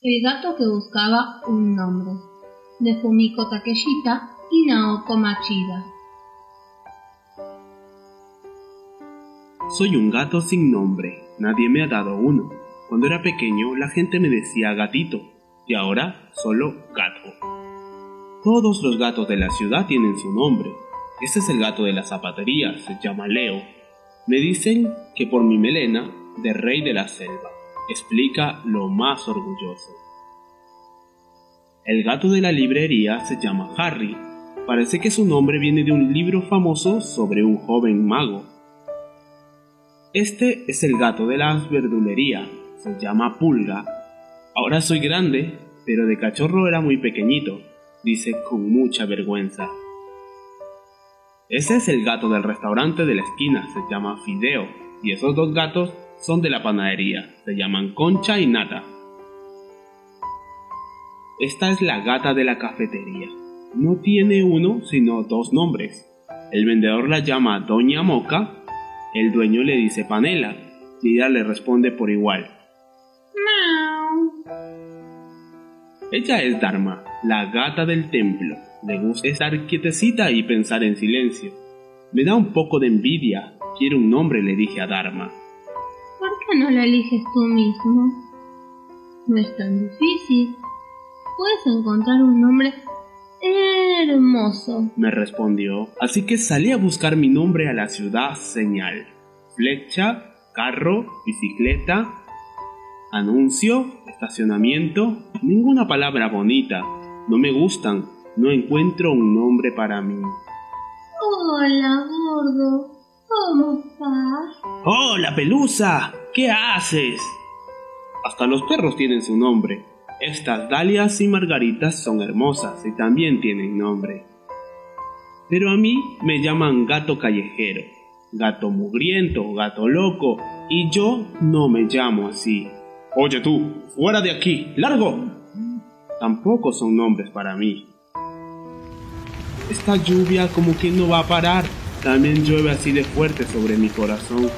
El gato que buscaba un nombre, de Fumiko Takeshita y Naoko Machida. Soy un gato sin nombre, nadie me ha dado uno. Cuando era pequeño la gente me decía gatito y ahora solo gato. Todos los gatos de la ciudad tienen su nombre. Este es el gato de la zapatería, se llama Leo. Me dicen que por mi melena, de rey de la selva, explica lo más orgulloso. El gato de la librería se llama Harry. Parece que su nombre viene de un libro famoso sobre un joven mago. Este es el gato de la verdulería, se llama Pulga. Ahora soy grande, pero de cachorro era muy pequeñito, dice con mucha vergüenza. Ese es el gato del restaurante de la esquina, se llama Fideo, y esos dos gatos son de la panadería, se llaman Concha y Nata. Esta es la gata de la cafetería. No tiene uno, sino dos nombres. El vendedor la llama Doña Moca, el dueño le dice Panela, y ella le responde por igual. Ella es Dharma, la gata del templo. Le gusta estar quietecita y pensar en silencio. Me da un poco de envidia. Quiero un nombre, le dije a Dharma. ¿Por qué no lo eliges tú mismo? No es tan difícil. Puedes encontrar un nombre hermoso, me respondió. Así que salí a buscar mi nombre a la ciudad señal. Flecha, carro, bicicleta, anuncio, estacionamiento, ninguna palabra bonita. No me gustan, no encuentro un nombre para mí. Hola, gordo. ¿Cómo estás? Hola, pelusa. ¿Qué haces? Hasta los perros tienen su nombre. Estas dalias y margaritas son hermosas y también tienen nombre. Pero a mí me llaman gato callejero, gato mugriento, gato loco, y yo no me llamo así. Oye tú, fuera de aquí, largo. Tampoco son nombres para mí. Esta lluvia como que no va a parar. También llueve así de fuerte sobre mi corazón.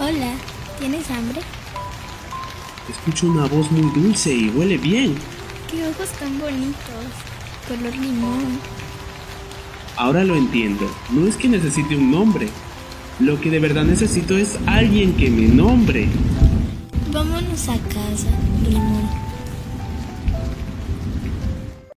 Hola, ¿tienes hambre? Escucho una voz muy dulce y huele bien. ¡Qué ojos tan bonitos! Color limón. Ahora lo entiendo. No es que necesite un nombre. Lo que de verdad necesito es alguien que me nombre. Vámonos a casa, limón.